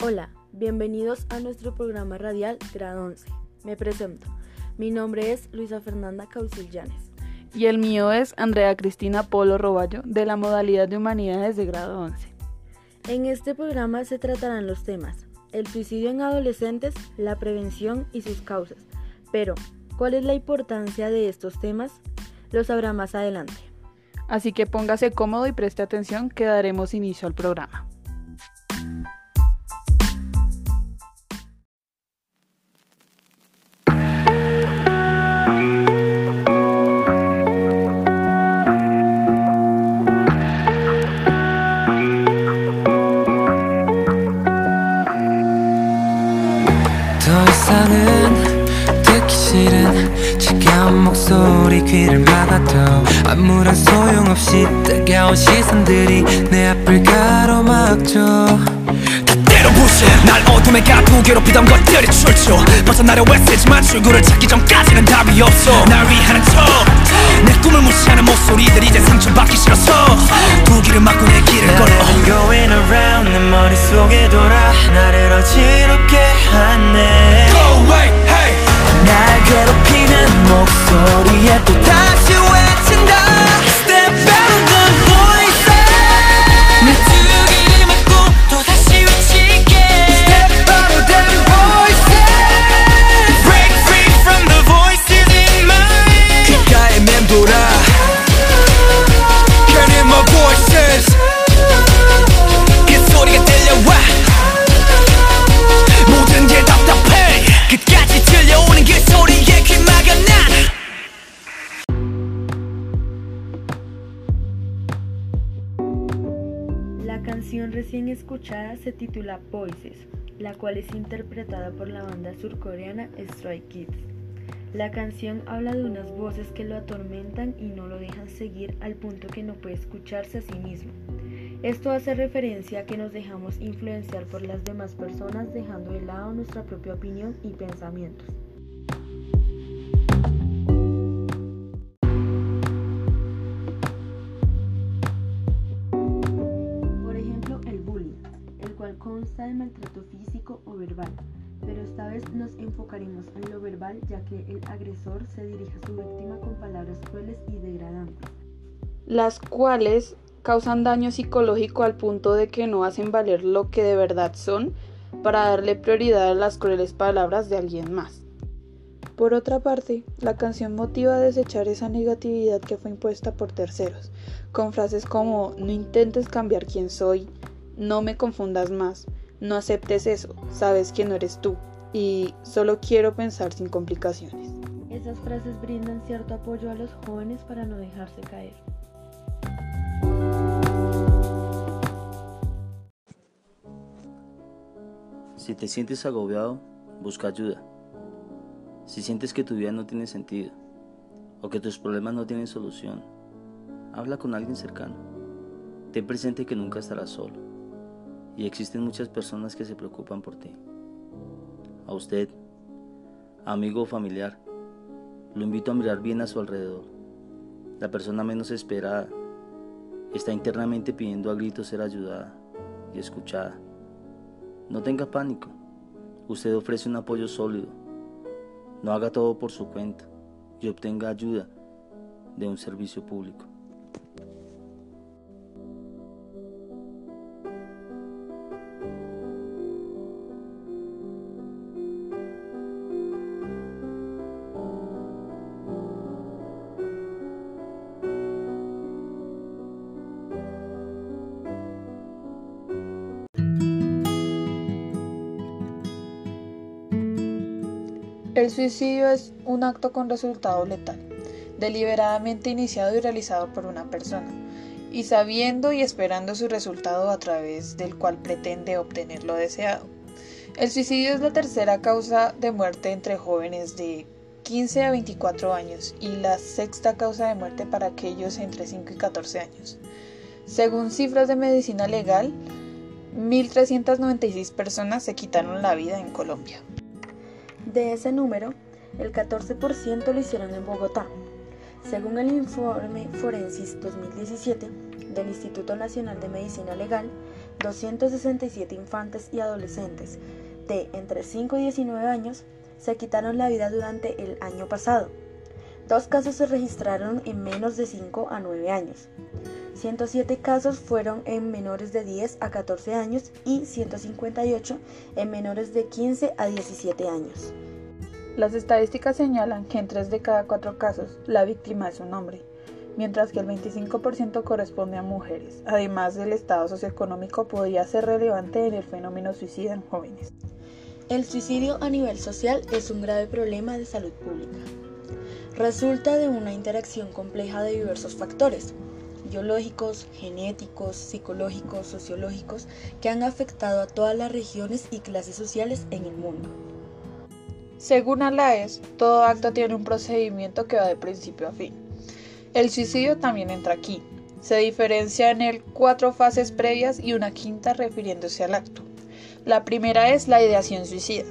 Hola, bienvenidos a nuestro programa radial Grado 11. Me presento. Mi nombre es Luisa Fernanda Caucil Llanes. Y el mío es Andrea Cristina Polo Roballo, de la modalidad de Humanidades de Grado 11. En este programa se tratarán los temas el suicidio en adolescentes, la prevención y sus causas. Pero, ¿cuál es la importancia de estos temas? Lo sabrá más adelante. Así que póngase cómodo y preste atención que daremos inicio al programa. 귀를 막아도 아무런 소용없이 뜨거운 시선들이 내 앞을 가로막죠. 때로 부신 날 어둠에 가두고 괴롭히던 것들이 출처 벗어나려 애쓰지만 출구를 찾기 전까지는 답이 없어. 날 위하는 척 내 꿈을 무시하는 목소리들 이제 상처받기 싫어서 두 길을 막고 내 길을 걸어. going around 내 머릿속에 돌아 나를 어지럽게 하네. Go away, hey. 날 괴롭히는 목소리에 또 다시 se titula Voices, la cual es interpretada por la banda surcoreana Stray Kids. La canción habla de unas voces que lo atormentan y no lo dejan seguir al punto que no puede escucharse a sí mismo. Esto hace referencia a que nos dejamos influenciar por las demás personas dejando de lado nuestra propia opinión y pensamientos. De maltrato físico o verbal, pero esta vez nos enfocaremos en lo verbal ya que el agresor se dirige a su víctima con palabras crueles y degradantes. Las cuales causan daño psicológico al punto de que no hacen valer lo que de verdad son para darle prioridad a las crueles palabras de alguien más. Por otra parte, la canción motiva a desechar esa negatividad que fue impuesta por terceros, con frases como no intentes cambiar quién soy, no me confundas más, no aceptes eso, sabes que no eres tú y solo quiero pensar sin complicaciones. Esas frases brindan cierto apoyo a los jóvenes para no dejarse caer. Si te sientes agobiado, busca ayuda. Si sientes que tu vida no tiene sentido o que tus problemas no tienen solución, habla con alguien cercano. Ten presente que nunca estarás solo y existen muchas personas que se preocupan por ti. A usted, amigo o familiar, lo invito a mirar bien a su alrededor. La persona menos esperada está internamente pidiendo a gritos ser ayudada y escuchada. No tenga pánico. Usted ofrece un apoyo sólido. No haga todo por su cuenta y obtenga ayuda de un servicio público. El suicidio es un acto con resultado letal, deliberadamente iniciado y realizado por una persona, y sabiendo y esperando su resultado a través del cual pretende obtener lo deseado. El suicidio es la tercera causa de muerte entre jóvenes de 15 a 24 años y la sexta causa de muerte para aquellos entre 5 y 14 años. Según cifras de medicina legal, 1.396 personas se quitaron la vida en Colombia. De ese número, el 14% lo hicieron en Bogotá. Según el informe Forensis 2017 del Instituto Nacional de Medicina Legal, 267 infantes y adolescentes de entre 5 y 19 años se quitaron la vida durante el año pasado. Dos casos se registraron en menos de 5 a 9 años. 107 casos fueron en menores de 10 a 14 años y 158 en menores de 15 a 17 años. Las estadísticas señalan que en 3 de cada 4 casos la víctima es un hombre, mientras que el 25% corresponde a mujeres. Además, el estado socioeconómico podría ser relevante en el fenómeno suicida en jóvenes. El suicidio a nivel social es un grave problema de salud pública. Resulta de una interacción compleja de diversos factores, biológicos, genéticos, psicológicos, sociológicos, que han afectado a todas las regiones y clases sociales en el mundo. Según Alaes, todo acto tiene un procedimiento que va de principio a fin. El suicidio también entra aquí. Se diferencia en él cuatro fases previas y una quinta refiriéndose al acto. La primera es la ideación suicida.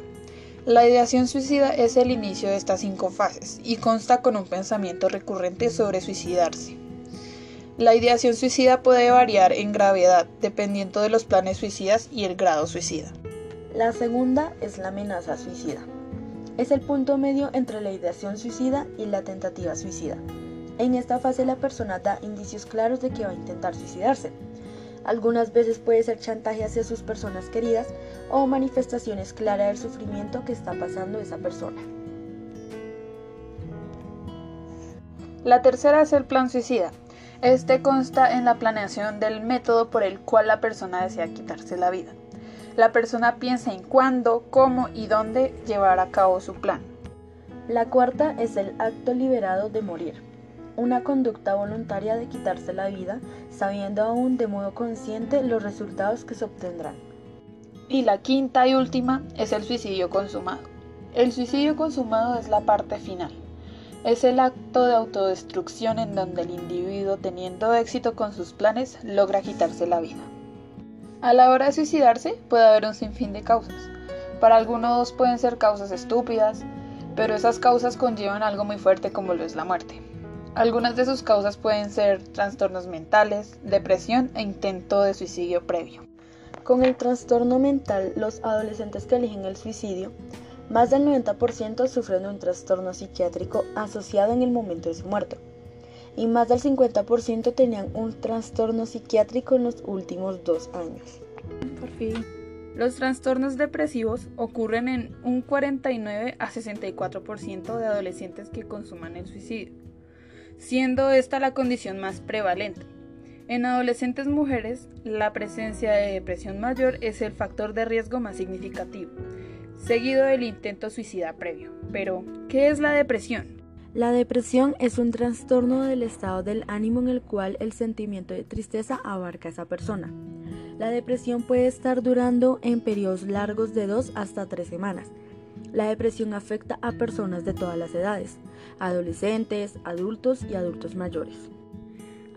La ideación suicida es el inicio de estas cinco fases y consta con un pensamiento recurrente sobre suicidarse. La ideación suicida puede variar en gravedad dependiendo de los planes suicidas y el grado suicida. La segunda es la amenaza suicida. Es el punto medio entre la ideación suicida y la tentativa suicida. En esta fase la persona da indicios claros de que va a intentar suicidarse. Algunas veces puede ser chantaje hacia sus personas queridas o manifestaciones claras del sufrimiento que está pasando esa persona. La tercera es el plan suicida. Este consta en la planeación del método por el cual la persona desea quitarse la vida la persona piensa en cuándo, cómo y dónde llevar a cabo su plan. La cuarta es el acto liberado de morir, una conducta voluntaria de quitarse la vida, sabiendo aún de modo consciente los resultados que se obtendrán. Y la quinta y última es el suicidio consumado. El suicidio consumado es la parte final. Es el acto de autodestrucción en donde el individuo, teniendo éxito con sus planes, logra quitarse la vida. A la hora de suicidarse puede haber un sinfín de causas. Para algunos pueden ser causas estúpidas, pero esas causas conllevan algo muy fuerte como lo es la muerte. Algunas de sus causas pueden ser trastornos mentales, depresión e intento de suicidio previo. Con el trastorno mental, los adolescentes que eligen el suicidio, más del 90% sufren de un trastorno psiquiátrico asociado en el momento de su muerte y más del 50% tenían un trastorno psiquiátrico en los últimos dos años. Por fin. Los trastornos depresivos ocurren en un 49 a 64% de adolescentes que consuman el suicidio, siendo esta la condición más prevalente. En adolescentes mujeres, la presencia de depresión mayor es el factor de riesgo más significativo, seguido del intento suicida previo. Pero, ¿qué es la depresión? La depresión es un trastorno del estado del ánimo en el cual el sentimiento de tristeza abarca a esa persona. La depresión puede estar durando en periodos largos de 2 hasta 3 semanas. La depresión afecta a personas de todas las edades, adolescentes, adultos y adultos mayores.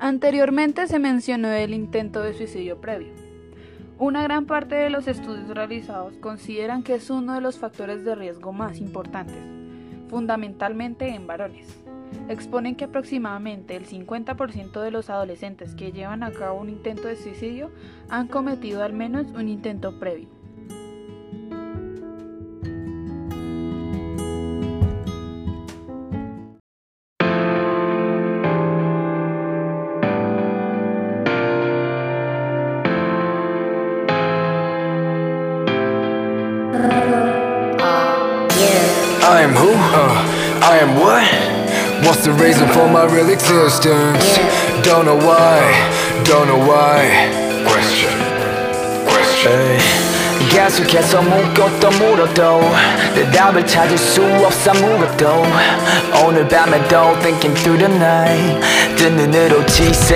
Anteriormente se mencionó el intento de suicidio previo. Una gran parte de los estudios realizados consideran que es uno de los factores de riesgo más importantes fundamentalmente en varones. Exponen que aproximadamente el 50% de los adolescentes que llevan a cabo un intento de suicidio han cometido al menos un intento previo. I am who? Uh, I am what? What's the reason for my real existence? Don't know why, don't know why. Question, question. 계속해서 묻고또 물어도 대답을 찾을 수 없어 아무것도 오늘 밤에도 thinking through the night 뜬 눈으로 지새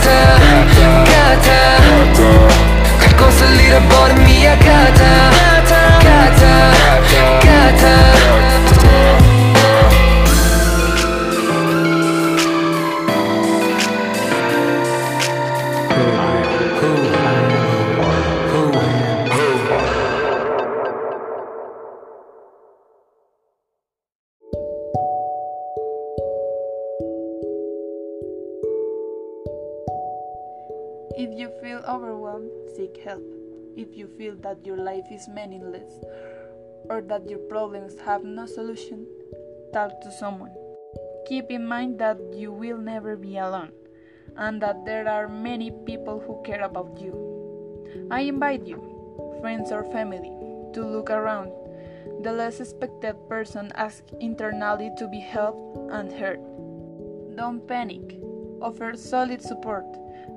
같아 같아. 갈 곳을 잃어버린 미야 같아 같아 같아. If you feel overwhelmed, seek help. If you feel that your life is meaningless or that your problems have no solution, talk to someone. Keep in mind that you will never be alone and that there are many people who care about you. I invite you, friends or family, to look around. The less expected person asks internally to be helped and heard. Don't panic. Offer solid support.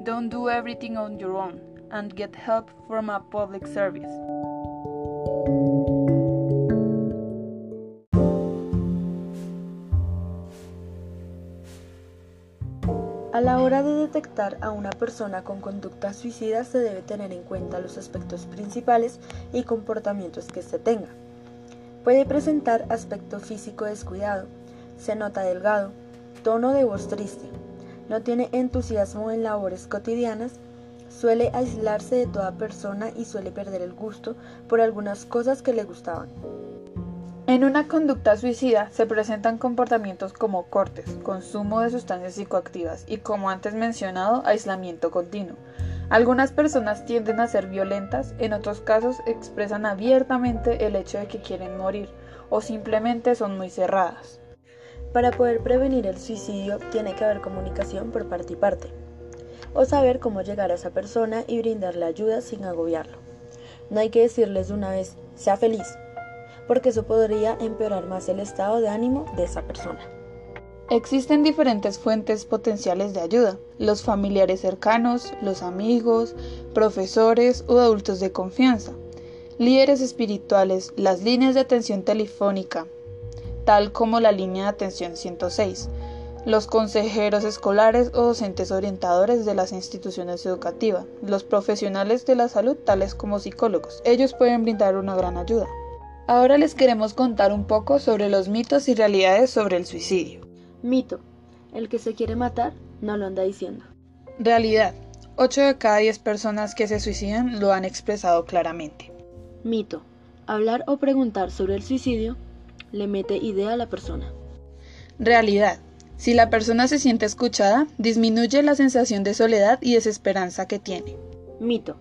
Don't do everything on your own and get help from a public service. A la hora de detectar a una persona con conducta suicida se debe tener en cuenta los aspectos principales y comportamientos que éste tenga. Puede presentar aspecto físico descuidado, se nota delgado, tono de voz triste, no tiene entusiasmo en labores cotidianas, suele aislarse de toda persona y suele perder el gusto por algunas cosas que le gustaban. En una conducta suicida se presentan comportamientos como cortes, consumo de sustancias psicoactivas y, como antes mencionado, aislamiento continuo. Algunas personas tienden a ser violentas, en otros casos expresan abiertamente el hecho de que quieren morir o simplemente son muy cerradas. Para poder prevenir el suicidio tiene que haber comunicación por parte y parte, o saber cómo llegar a esa persona y brindarle ayuda sin agobiarlo. No hay que decirles de una vez, sea feliz, porque eso podría empeorar más el estado de ánimo de esa persona. Existen diferentes fuentes potenciales de ayuda, los familiares cercanos, los amigos, profesores o adultos de confianza, líderes espirituales, las líneas de atención telefónica, tal como la línea de atención 106, los consejeros escolares o docentes orientadores de las instituciones educativas, los profesionales de la salud tales como psicólogos. Ellos pueden brindar una gran ayuda. Ahora les queremos contar un poco sobre los mitos y realidades sobre el suicidio. Mito. El que se quiere matar no lo anda diciendo. Realidad. 8 de cada 10 personas que se suicidan lo han expresado claramente. Mito. Hablar o preguntar sobre el suicidio le mete idea a la persona. Realidad. Si la persona se siente escuchada, disminuye la sensación de soledad y desesperanza que tiene. Mito.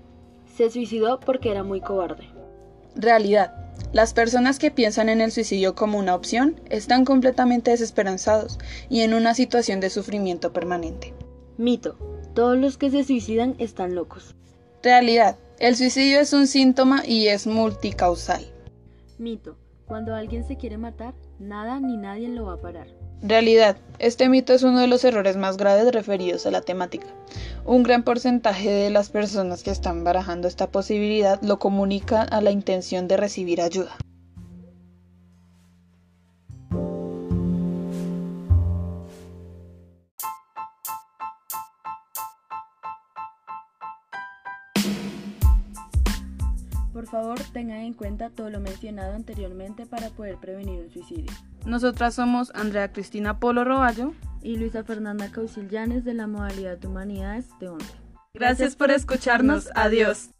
Se suicidó porque era muy cobarde. Realidad. Las personas que piensan en el suicidio como una opción están completamente desesperanzados y en una situación de sufrimiento permanente. Mito. Todos los que se suicidan están locos. Realidad. El suicidio es un síntoma y es multicausal. Mito. Cuando alguien se quiere matar, nada ni nadie lo va a parar. Realidad. Este mito es uno de los errores más graves referidos a la temática. Un gran porcentaje de las personas que están barajando esta posibilidad lo comunica a la intención de recibir ayuda. Por favor, tengan en cuenta todo lo mencionado anteriormente para poder prevenir un suicidio. Nosotras somos Andrea Cristina Polo Roballo y Luisa Fernanda Causil Llanes de la modalidad de Humanidades de 11. Gracias por escucharnos. Adiós.